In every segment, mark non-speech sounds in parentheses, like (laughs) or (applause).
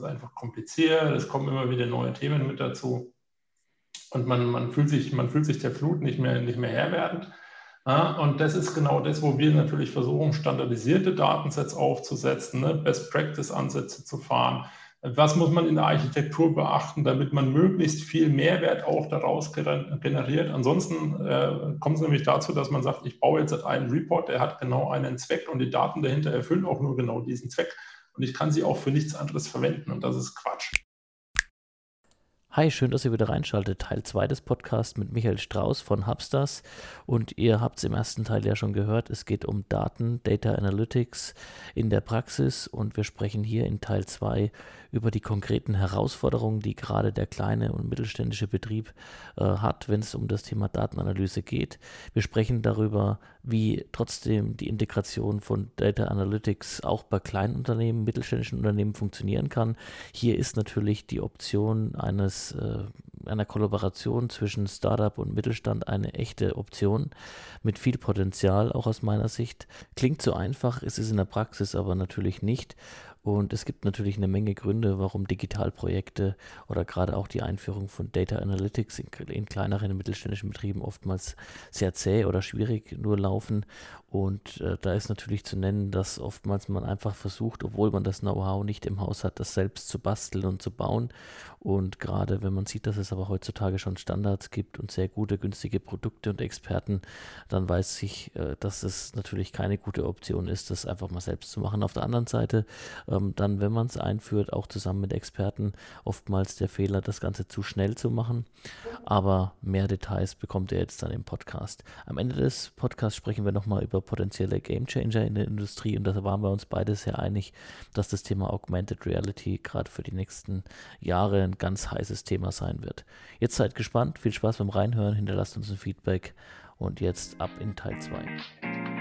ist einfach kompliziert, es kommen immer wieder neue Themen mit dazu und man, man, fühlt, sich, man fühlt sich der Flut nicht mehr, nicht mehr Herr werdend. Ja, und das ist genau das, wo wir natürlich versuchen, standardisierte Datensets aufzusetzen, ne, Best-Practice-Ansätze zu fahren. Was muss man in der Architektur beachten, damit man möglichst viel Mehrwert auch daraus generiert? Ansonsten äh, kommt es nämlich dazu, dass man sagt, ich baue jetzt einen Report, der hat genau einen Zweck und die Daten dahinter erfüllen auch nur genau diesen Zweck. Und ich kann sie auch für nichts anderes verwenden und das ist Quatsch. Hi, schön, dass ihr wieder reinschaltet. Teil 2 des Podcasts mit Michael Strauß von Hubstars. Und ihr habt es im ersten Teil ja schon gehört, es geht um Daten, Data Analytics in der Praxis. Und wir sprechen hier in Teil 2 über die konkreten Herausforderungen, die gerade der kleine und mittelständische Betrieb äh, hat, wenn es um das Thema Datenanalyse geht. Wir sprechen darüber, wie trotzdem die Integration von Data Analytics auch bei kleinen Unternehmen, mittelständischen Unternehmen funktionieren kann. Hier ist natürlich die Option eines äh, einer Kollaboration zwischen Startup und Mittelstand eine echte Option mit viel Potenzial, auch aus meiner Sicht. Klingt so einfach, ist es in der Praxis aber natürlich nicht. Und es gibt natürlich eine Menge Gründe, warum Digitalprojekte oder gerade auch die Einführung von Data Analytics in, in kleineren mittelständischen Betrieben oftmals sehr zäh oder schwierig nur laufen. Und äh, da ist natürlich zu nennen, dass oftmals man einfach versucht, obwohl man das Know-how nicht im Haus hat, das selbst zu basteln und zu bauen. Und gerade wenn man sieht, dass es aber heutzutage schon Standards gibt und sehr gute, günstige Produkte und Experten, dann weiß ich, äh, dass es natürlich keine gute Option ist, das einfach mal selbst zu machen. Auf der anderen Seite, ähm, dann, wenn man es einführt, auch zusammen mit Experten, oftmals der Fehler, das Ganze zu schnell zu machen. Aber mehr Details bekommt ihr jetzt dann im Podcast. Am Ende des Podcasts sprechen wir nochmal über potenzielle Gamechanger in der Industrie und da waren wir uns beide sehr einig, dass das Thema Augmented Reality gerade für die nächsten Jahre ein ganz heißes Thema sein wird. Jetzt seid gespannt, viel Spaß beim Reinhören, hinterlasst uns ein Feedback und jetzt ab in Teil 2.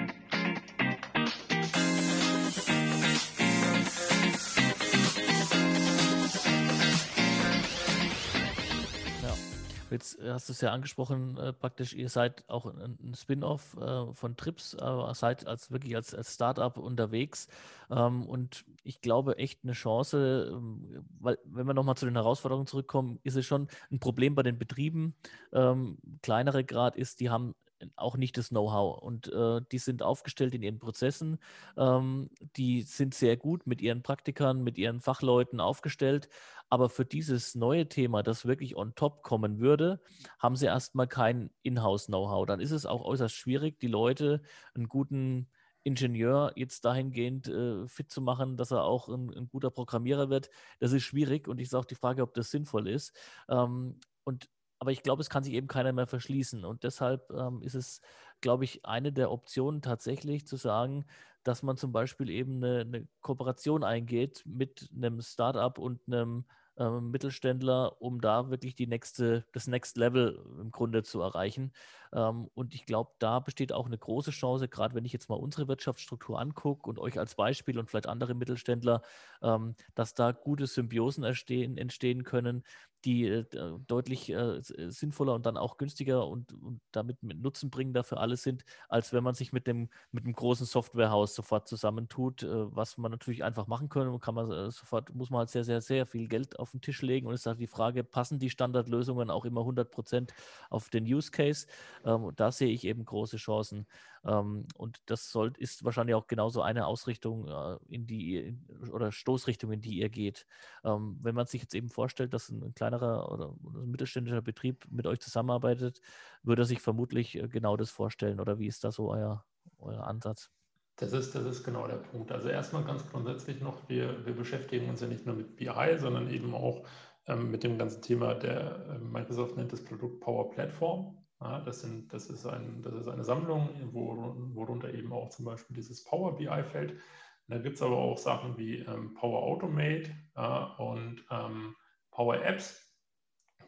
Jetzt hast du es ja angesprochen, äh, praktisch, ihr seid auch ein, Spin-off äh, von Trips, äh, seid als wirklich als, als Startup unterwegs. Ähm, und ich glaube echt eine Chance, ähm, weil wenn wir nochmal zu den Herausforderungen zurückkommen, ist es schon ein Problem bei den Betrieben. Ähm, kleinere Grad ist, die haben auch nicht das Know-how. Und äh, die sind aufgestellt in ihren Prozessen. Ähm, die sind sehr gut mit ihren Praktikern, mit ihren Fachleuten aufgestellt. Aber für dieses neue Thema, das wirklich on top kommen würde, haben sie erstmal kein Inhouse-Know-how. Dann ist es auch äußerst schwierig, die Leute einen guten Ingenieur jetzt dahingehend äh, fit zu machen, dass er auch ein, ein, guter Programmierer wird. Das ist schwierig und ich ist auch die Frage, ob das sinnvoll ist. Ähm, und aber ich glaube, es kann sich eben keiner mehr verschließen. Und deshalb ähm, ist es, glaube ich, eine der Optionen tatsächlich zu sagen, dass man zum Beispiel eben eine, eine Kooperation eingeht mit einem Startup und einem äh, Mittelständler, um da wirklich die nächste, das Next Level im Grunde zu erreichen. Ähm, und ich glaube, da besteht auch eine große Chance, gerade wenn ich jetzt mal unsere Wirtschaftsstruktur angucke und euch als Beispiel und vielleicht andere Mittelständler, ähm, dass da gute Symbiosen entstehen, entstehen können, die äh, deutlich äh, sinnvoller und dann auch günstiger und, und, damit mit Nutzen bringender für alle sind, als wenn man sich mit dem, mit dem großen Softwarehaus sofort zusammentut, äh, was man natürlich einfach machen kann. Kann man äh, sofort, muss man halt sehr, sehr, sehr viel Geld auf den Tisch legen und es ist halt die Frage, passen die Standardlösungen auch immer 100 Prozent auf den Use Case? Ähm, da sehe ich eben große Chancen. Ähm, und das soll, ist wahrscheinlich auch genauso eine Ausrichtung, äh, in die ihr, oder Stoßrichtung, in die ihr geht. Ähm, wenn man sich jetzt eben vorstellt, dass ein, ein kleinerer oder ein mittelständischer Betrieb mit euch zusammenarbeitet, würde er sich vermutlich äh, genau das vorstellen. Oder wie ist da so euer, euer Ansatz? Das ist, das ist genau der Punkt. Also erstmal ganz grundsätzlich noch, wir, wir beschäftigen uns ja nicht nur mit BI, sondern eben auch ähm, mit dem ganzen Thema der, äh, Microsoft nennt das Produkt Power Platform. Ja, das, sind, das, ist ein, das ist eine Sammlung, wo, worunter eben auch zum Beispiel dieses Power BI fällt. Da gibt es aber auch Sachen wie ähm, Power Automate ja, und ähm, Power Apps.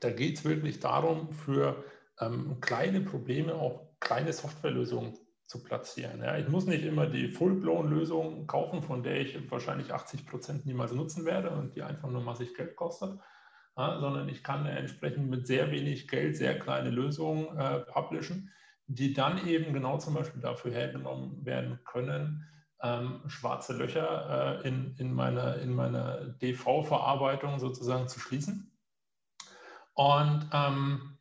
Da geht es wirklich darum, für ähm, kleine Probleme auch kleine Softwarelösungen zu platzieren. Ja. Ich muss nicht immer die Full-Blown-Lösung kaufen, von der ich wahrscheinlich 80 Prozent niemals nutzen werde und die einfach nur massig Geld kostet, ja, sondern ich kann entsprechend mit sehr wenig Geld sehr kleine Lösungen äh, publishen, die dann eben genau zum Beispiel dafür hergenommen werden können, ähm, schwarze Löcher äh, in, in meiner in meine DV-Verarbeitung sozusagen zu schließen. Und ähm,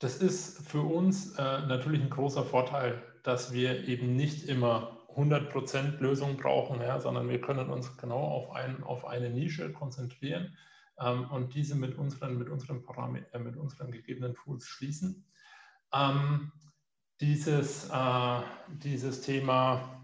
das ist für uns äh, natürlich ein großer Vorteil, dass wir eben nicht immer 100% Lösung brauchen, ja, sondern wir können uns genau auf, ein, auf eine Nische konzentrieren ähm, und diese mit unseren, mit unseren, äh, mit unseren gegebenen Tools schließen. Ähm, dieses, äh, dieses Thema.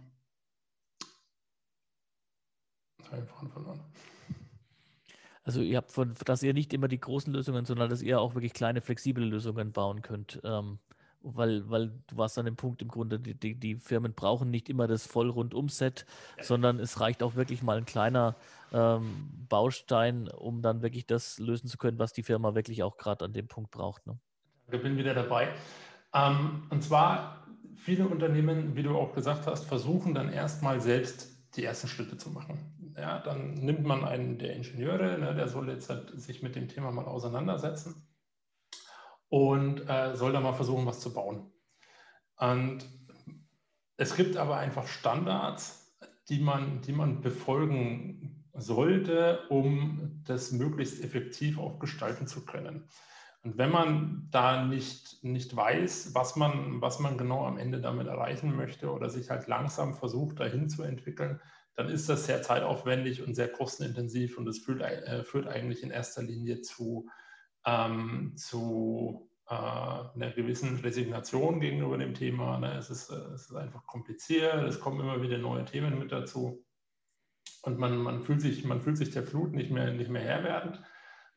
Also ihr habt von, dass ihr nicht immer die großen Lösungen, sondern dass ihr auch wirklich kleine, flexible Lösungen bauen könnt. Ähm, weil, weil du warst an dem Punkt im Grunde, die, die, die Firmen brauchen nicht immer das Vollrundum-Set, sondern es reicht auch wirklich mal ein kleiner ähm, Baustein, um dann wirklich das lösen zu können, was die Firma wirklich auch gerade an dem Punkt braucht. Ne? Ich bin wieder dabei. Ähm, und zwar, viele Unternehmen, wie du auch gesagt hast, versuchen dann erstmal selbst die ersten Schritte zu machen. Ja, dann nimmt man einen der Ingenieure, ne, der soll jetzt halt sich mit dem Thema mal auseinandersetzen und äh, soll da mal versuchen, was zu bauen. Und es gibt aber einfach Standards, die man, die man befolgen sollte, um das möglichst effektiv auch gestalten zu können. Und wenn man da nicht, nicht weiß, was man, was man genau am Ende damit erreichen möchte oder sich halt langsam versucht, dahin zu entwickeln, dann ist das sehr zeitaufwendig und sehr kostenintensiv und es führt, äh, führt eigentlich in erster Linie zu, ähm, zu äh, einer gewissen Resignation gegenüber dem Thema. Ne? Es, ist, äh, es ist einfach kompliziert, es kommen immer wieder neue Themen mit dazu und man, man, fühlt, sich, man fühlt sich der Flut nicht mehr, nicht mehr Herr werdend.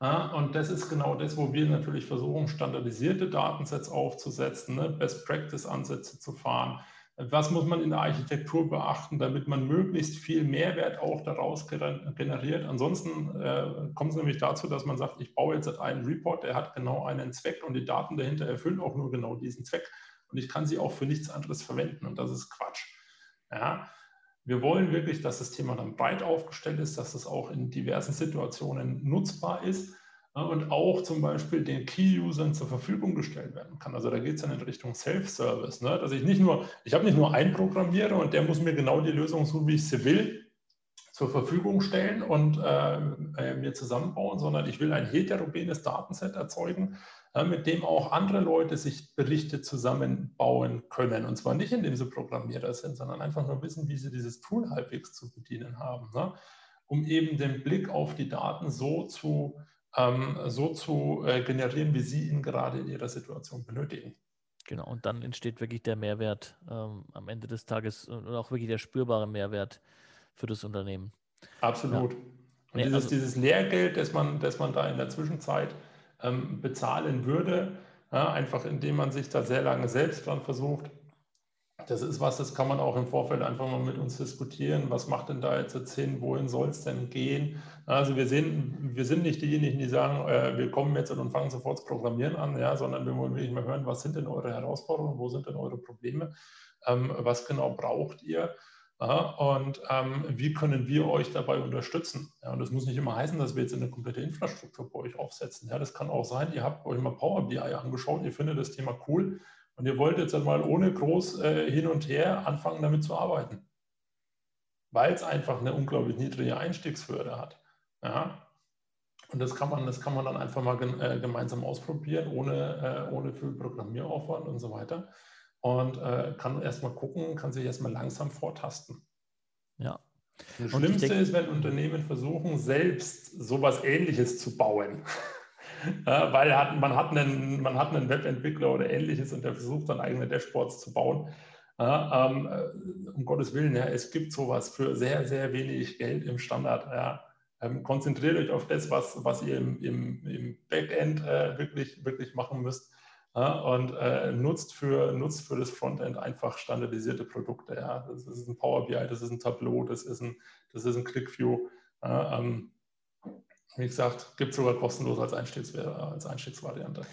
Ja, und das ist genau das, wo wir natürlich versuchen, standardisierte Datensets aufzusetzen, ne? Best-Practice-Ansätze zu fahren, was muss man in der Architektur beachten, damit man möglichst viel Mehrwert auch daraus generiert? Ansonsten äh, kommt es nämlich dazu, dass man sagt, ich baue jetzt einen Report, der hat genau einen Zweck und die Daten dahinter erfüllen auch nur genau diesen Zweck. Und ich kann sie auch für nichts anderes verwenden und das ist Quatsch. Ja? Wir wollen wirklich, dass das Thema dann breit aufgestellt ist, dass es auch in diversen Situationen nutzbar ist und auch zum Beispiel den Key-Usern zur Verfügung gestellt werden kann. Also da geht es dann in Richtung Self-Service, ne? dass ich nicht nur, ich habe nicht nur einen Programmierer und der muss mir genau die Lösung, so wie ich sie will, zur Verfügung stellen und äh, äh, mir zusammenbauen, sondern ich will ein heterogenes Datenset erzeugen, äh, mit dem auch andere Leute sich Berichte zusammenbauen können. Und zwar nicht, indem sie Programmierer sind, sondern einfach nur wissen, wie sie dieses Tool halbwegs zu bedienen haben, ne? um eben den Blick auf die Daten so zu ähm, so zu äh, generieren, wie Sie ihn gerade in Ihrer Situation benötigen. Genau, und dann entsteht wirklich der Mehrwert ähm, am Ende des Tages und auch wirklich der spürbare Mehrwert für das Unternehmen. Absolut. Ja. Und nee, dieses, also, dieses Lehrgeld, das man, das man da in der Zwischenzeit ähm, bezahlen würde, ja, einfach indem man sich da sehr lange selbst dran versucht, das ist was, das kann man auch im Vorfeld einfach mal mit uns diskutieren. Was macht denn da jetzt Sinn? Wohin soll es denn gehen? Also wir sehen, wir sind nicht diejenigen, die sagen, äh, wir kommen jetzt und fangen sofort das Programmieren an, ja, sondern wir wollen wirklich mal hören, was sind denn eure Herausforderungen, wo sind denn eure Probleme, ähm, was genau braucht ihr? Ja, und ähm, wie können wir euch dabei unterstützen? Ja, und das muss nicht immer heißen, dass wir jetzt eine komplette Infrastruktur bei euch aufsetzen. Ja, das kann auch sein, ihr habt euch mal Power BI angeschaut, ihr findet das Thema cool und ihr wollt jetzt einmal ohne groß äh, hin und her anfangen, damit zu arbeiten. Weil es einfach eine unglaublich niedrige Einstiegshürde hat. Ja? Und das kann man, das kann man dann einfach mal äh, gemeinsam ausprobieren, ohne, äh, ohne viel Programmieraufwand und so weiter. Und äh, kann erstmal gucken, kann sich erstmal langsam vortasten. Ja. Das Schlimmste denke, ist, wenn Unternehmen versuchen, selbst sowas ähnliches zu bauen. (laughs) Ja, weil hat, man, hat einen, man hat einen Webentwickler oder ähnliches und der versucht dann eigene Dashboards zu bauen. Ja, ähm, äh, um Gottes Willen, ja, es gibt sowas für sehr, sehr wenig Geld im Standard. Ja. Ähm, konzentriert euch auf das, was, was ihr im, im, im Backend äh, wirklich, wirklich machen müsst. Ja, und äh, nutzt, für, nutzt für das Frontend einfach standardisierte Produkte. Ja. Das ist ein Power BI, das ist ein Tableau, das ist ein, das ist ein ClickView. Ja, ähm, wie gesagt, gibt es sogar kostenlos als, Einstiegs als Einstiegsvariante.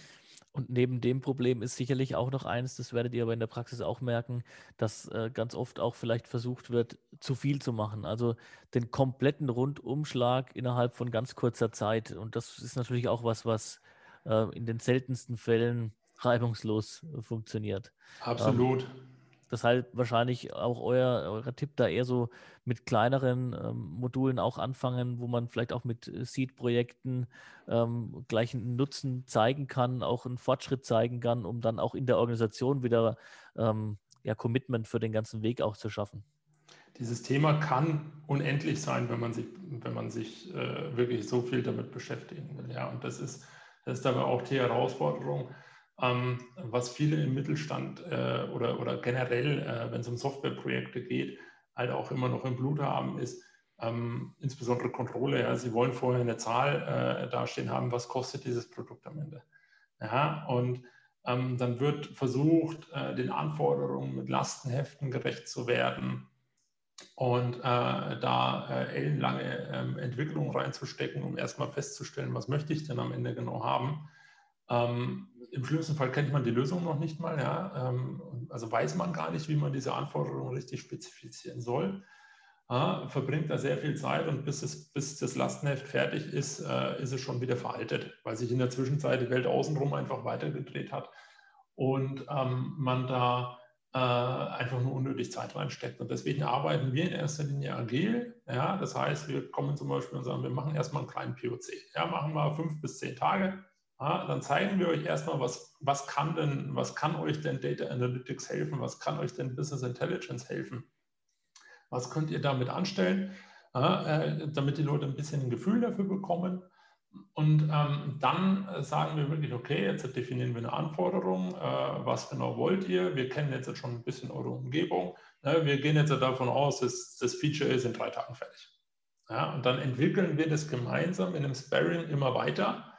Und neben dem Problem ist sicherlich auch noch eins, das werdet ihr aber in der Praxis auch merken, dass äh, ganz oft auch vielleicht versucht wird, zu viel zu machen. Also den kompletten Rundumschlag innerhalb von ganz kurzer Zeit. Und das ist natürlich auch was, was äh, in den seltensten Fällen reibungslos äh, funktioniert. Absolut. Ähm, Deshalb wahrscheinlich auch euer, euer Tipp da eher so mit kleineren ähm, Modulen auch anfangen, wo man vielleicht auch mit äh, Seed-Projekten ähm, gleich einen Nutzen zeigen kann, auch einen Fortschritt zeigen kann, um dann auch in der Organisation wieder ähm, ja, Commitment für den ganzen Weg auch zu schaffen. Dieses Thema kann unendlich sein, wenn man sich, wenn man sich äh, wirklich so viel damit beschäftigen will. Ja, und das ist, das ist aber auch die Herausforderung was viele im Mittelstand äh, oder, oder generell, äh, wenn es um Softwareprojekte geht, halt auch immer noch im Blut haben, ist ähm, insbesondere Kontrolle. Ja, sie wollen vorher eine Zahl äh, dastehen haben, was kostet dieses Produkt am Ende. Ja, und ähm, dann wird versucht, äh, den Anforderungen mit Lastenheften gerecht zu werden und äh, da äh, ellenlange ähm, Entwicklungen reinzustecken, um erstmal festzustellen, was möchte ich denn am Ende genau haben. Ähm, Im schlimmsten Fall kennt man die Lösung noch nicht mal. Ja? Ähm, also weiß man gar nicht, wie man diese Anforderungen richtig spezifizieren soll. Ja, verbringt da sehr viel Zeit und bis, es, bis das Lastenheft fertig ist, äh, ist es schon wieder veraltet, weil sich in der Zwischenzeit die Welt außenrum einfach weitergedreht hat und ähm, man da äh, einfach nur unnötig Zeit reinsteckt. Und deswegen arbeiten wir in erster Linie agil. Ja? Das heißt, wir kommen zum Beispiel und sagen, wir machen erstmal einen kleinen POC. Ja, machen wir fünf bis zehn Tage ja, dann zeigen wir euch erstmal, was, was kann denn, was kann euch denn Data Analytics helfen, was kann euch denn Business Intelligence helfen, was könnt ihr damit anstellen, ja, äh, damit die Leute ein bisschen ein Gefühl dafür bekommen. Und ähm, dann sagen wir wirklich, okay, jetzt definieren wir eine Anforderung, äh, was genau wollt ihr? Wir kennen jetzt schon ein bisschen eure Umgebung. Ne? Wir gehen jetzt davon aus, dass das Feature ist in drei Tagen fertig. Ja, und dann entwickeln wir das gemeinsam in einem Sparring immer weiter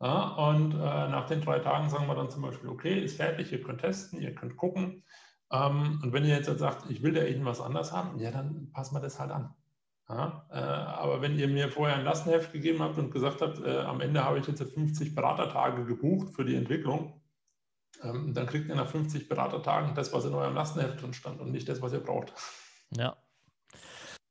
ja, und äh, nach den drei Tagen sagen wir dann zum Beispiel, okay, ist fertig, ihr könnt testen, ihr könnt gucken. Ähm, und wenn ihr jetzt halt sagt, ich will da irgendwas anders haben, ja, dann passen wir das halt an. Ja, äh, aber wenn ihr mir vorher ein Lastenheft gegeben habt und gesagt habt, äh, am Ende habe ich jetzt 50 Beratertage gebucht für die Entwicklung, ähm, dann kriegt ihr nach 50 Beratertagen das, was in eurem Lastenheft drin stand und nicht das, was ihr braucht. Ja,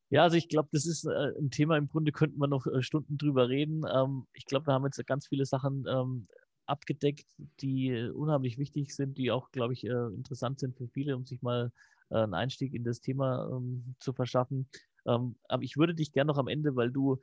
ja, also ich glaube, das ist äh, ein Thema, im Grunde könnten wir noch äh, Stunden drüber reden. Ähm, ich glaube, wir haben jetzt ganz viele Sachen ähm, abgedeckt, die unheimlich wichtig sind, die auch, glaube ich, äh, interessant sind für viele, um sich mal äh, einen Einstieg in das Thema ähm, zu verschaffen. Aber ich würde dich gerne noch am Ende, weil du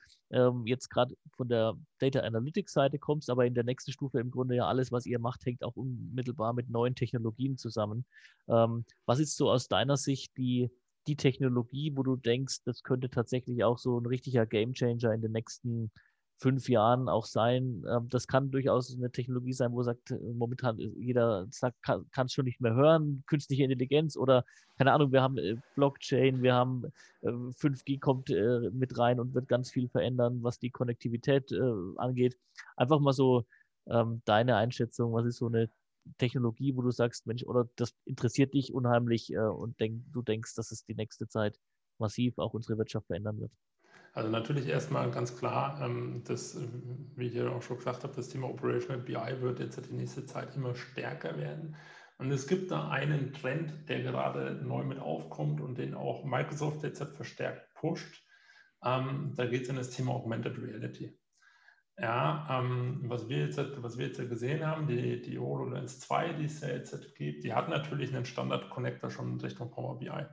jetzt gerade von der Data Analytics Seite kommst, aber in der nächsten Stufe im Grunde ja alles, was ihr macht, hängt auch unmittelbar mit neuen Technologien zusammen. Was ist so aus deiner Sicht die die Technologie, wo du denkst, das könnte tatsächlich auch so ein richtiger Gamechanger in den nächsten fünf Jahren auch sein. Ähm, das kann durchaus eine Technologie sein, wo sagt, äh, momentan jeder sagt, kann es schon nicht mehr hören, künstliche Intelligenz oder keine Ahnung, wir haben äh, Blockchain, wir haben 5G äh, kommt mit rein und wird ganz viel verändern, was die Konnektivität angeht. Einfach mal so ähm, deine Einschätzung, was ist so eine Technologie, wo du sagst, Mensch, oder das interessiert dich unheimlich äh, und denk, du denkst, dass es die nächste Zeit massiv auch unsere Wirtschaft verändern wird? Also natürlich erstmal ganz klar, ähm, dass, wie ich ja auch schon gesagt habe, das Thema Operational BI wird jetzt die nächste Zeit immer stärker werden. Und es gibt da einen Trend, der gerade neu mit aufkommt und den auch Microsoft jetzt verstärkt pusht. Ähm, da geht es in das Thema Augmented Reality. Ja, ähm, was, wir jetzt, was wir jetzt gesehen haben, die, die HoloLens 2, die es ja jetzt gibt, die hat natürlich einen Standard-Connector schon in Richtung Power BI.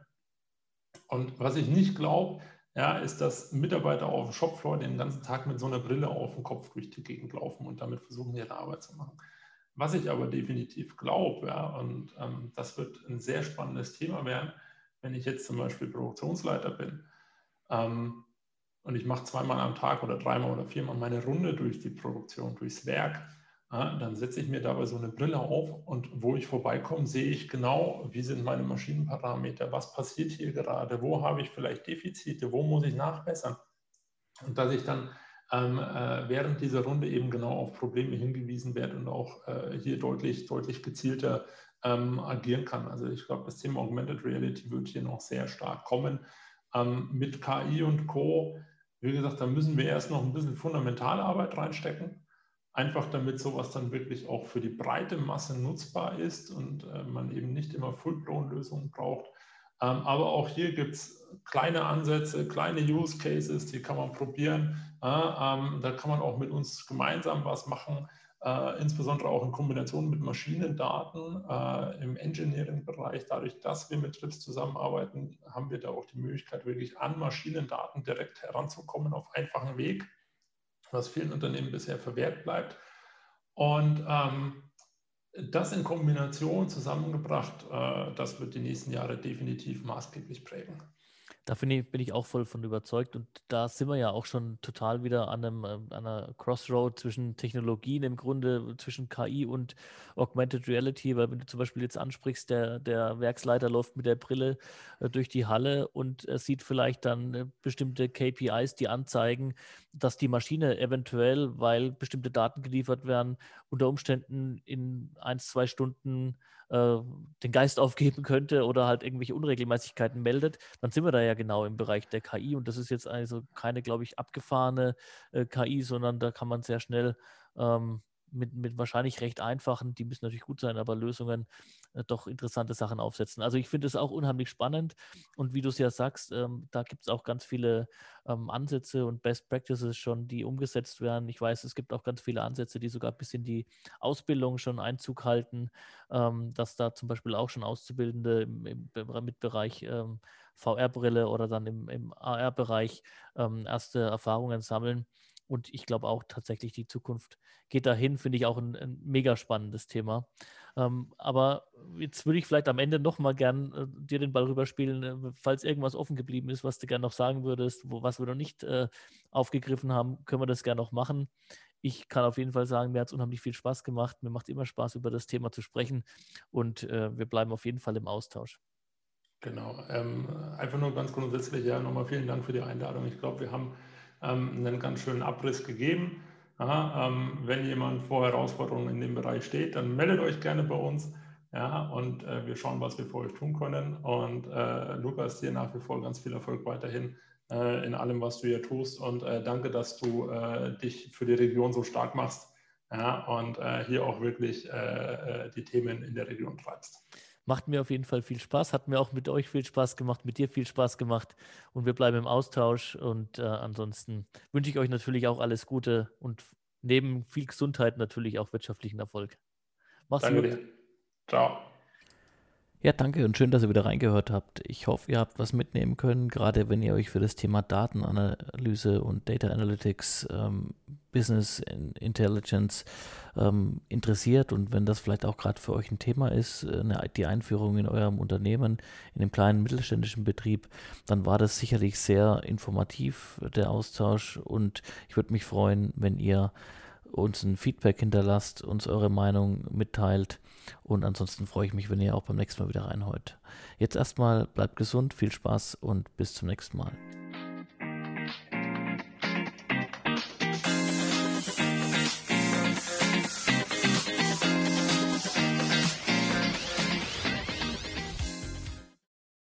Und was ich nicht glaube, ja, ist, dass Mitarbeiter auf dem Shopfloor den ganzen Tag mit so einer Brille auf dem Kopf durch die Gegend laufen und damit versuchen, ihre Arbeit zu machen. Was ich aber definitiv glaube, ja, und ähm, das wird ein sehr spannendes Thema werden, wenn ich jetzt zum Beispiel Produktionsleiter bin. Ähm, und ich mache zweimal am Tag oder dreimal oder viermal meine Runde durch die Produktion, durchs Werk, dann setze ich mir dabei so eine Brille auf und wo ich vorbeikomme, sehe ich genau, wie sind meine Maschinenparameter, was passiert hier gerade, wo habe ich vielleicht Defizite, wo muss ich nachbessern. Und dass ich dann ähm, äh, während dieser Runde eben genau auf Probleme hingewiesen werde und auch äh, hier deutlich, deutlich gezielter ähm, agieren kann. Also ich glaube, das Thema Augmented Reality wird hier noch sehr stark kommen. Ähm, mit KI und Co wie gesagt, da müssen wir erst noch ein bisschen fundamentale Arbeit reinstecken, einfach damit sowas dann wirklich auch für die breite Masse nutzbar ist und äh, man eben nicht immer Full-Blown-Lösungen braucht. Ähm, aber auch hier gibt es kleine Ansätze, kleine Use Cases, die kann man probieren. Ähm, da kann man auch mit uns gemeinsam was machen, äh, insbesondere auch in Kombination mit Maschinendaten äh, im Engineering-Bereich. Dadurch, dass wir mit TRIPS zusammenarbeiten, haben wir da auch die Möglichkeit, wirklich an Maschinendaten direkt heranzukommen auf einfachen Weg, was vielen Unternehmen bisher verwehrt bleibt. Und ähm, das in Kombination zusammengebracht, äh, das wird die nächsten Jahre definitiv maßgeblich prägen. Da ich, bin ich auch voll von überzeugt. Und da sind wir ja auch schon total wieder an, einem, an äh, einer Crossroad zwischen Technologien im Grunde, zwischen KI und Augmented Reality. Weil wenn du zum Beispiel jetzt ansprichst, der, der Werksleiter läuft mit der Brille äh, durch die Halle und sieht vielleicht dann äh, bestimmte KPIs, die anzeigen, dass die Maschine eventuell, weil bestimmte Daten geliefert werden, unter Umständen in ein, zwei Stunden äh, den Geist aufgeben könnte oder halt irgendwelche Unregelmäßigkeiten meldet, dann sind wir da ja genau im Bereich der KI. Und das ist jetzt also keine, glaube ich, abgefahrene äh, KI, sondern da kann man sehr schnell ähm, mit, mit wahrscheinlich recht einfachen, die müssen natürlich gut sein, aber Lösungen doch interessante Sachen aufsetzen. Also ich finde es auch unheimlich spannend und wie du es ja sagst, ähm, da gibt es auch ganz viele ähm, Ansätze und Best Practices schon, die umgesetzt werden. Ich weiß, es gibt auch ganz viele Ansätze, die sogar bis in die Ausbildung schon Einzug halten, ähm, dass da zum Beispiel auch schon Auszubildende im, im, mit Bereich ähm, VR-Brille oder dann im, im AR-Bereich ähm, erste Erfahrungen sammeln. Und ich glaube auch tatsächlich, die Zukunft geht dahin, finde ich auch ein, ein mega spannendes Thema. Ähm, aber jetzt würde ich vielleicht am Ende nochmal gern äh, dir den Ball rüberspielen, äh, falls irgendwas offen geblieben ist, was du gerne noch sagen würdest, wo, was wir noch nicht äh, aufgegriffen haben, können wir das gerne noch machen. Ich kann auf jeden Fall sagen, mir hat es unheimlich viel Spaß gemacht. Mir macht immer Spaß, über das Thema zu sprechen und äh, wir bleiben auf jeden Fall im Austausch. Genau. Ähm, einfach nur ganz grundsätzlich, ja, nochmal vielen Dank für die Einladung. Ich glaube, wir haben ähm, einen ganz schönen Abriss gegeben. Ja, ähm, wenn jemand vor Herausforderungen in dem Bereich steht, dann meldet euch gerne bei uns. Ja, und äh, wir schauen, was wir für euch tun können. Und äh, Lukas, dir nach wie vor ganz viel Erfolg weiterhin äh, in allem, was du hier tust. Und äh, danke, dass du äh, dich für die Region so stark machst ja, und äh, hier auch wirklich die Themen in der Region treibst. Macht mir auf jeden Fall viel Spaß, hat mir auch mit euch viel Spaß gemacht, mit dir viel Spaß gemacht und wir bleiben im Austausch und äh, ansonsten wünsche ich euch natürlich auch alles Gute und neben viel Gesundheit natürlich auch wirtschaftlichen Erfolg. Mach's Danke gut. Dir. Ciao. Ja, danke und schön, dass ihr wieder reingehört habt. Ich hoffe, ihr habt was mitnehmen können, gerade wenn ihr euch für das Thema Datenanalyse und Data Analytics, ähm, Business Intelligence ähm, interessiert und wenn das vielleicht auch gerade für euch ein Thema ist, äh, eine, die Einführung in eurem Unternehmen, in einem kleinen mittelständischen Betrieb, dann war das sicherlich sehr informativ, der Austausch und ich würde mich freuen, wenn ihr uns ein Feedback hinterlasst, uns eure Meinung mitteilt. Und ansonsten freue ich mich, wenn ihr auch beim nächsten Mal wieder reinhört. Jetzt erstmal bleibt gesund, viel Spaß und bis zum nächsten Mal.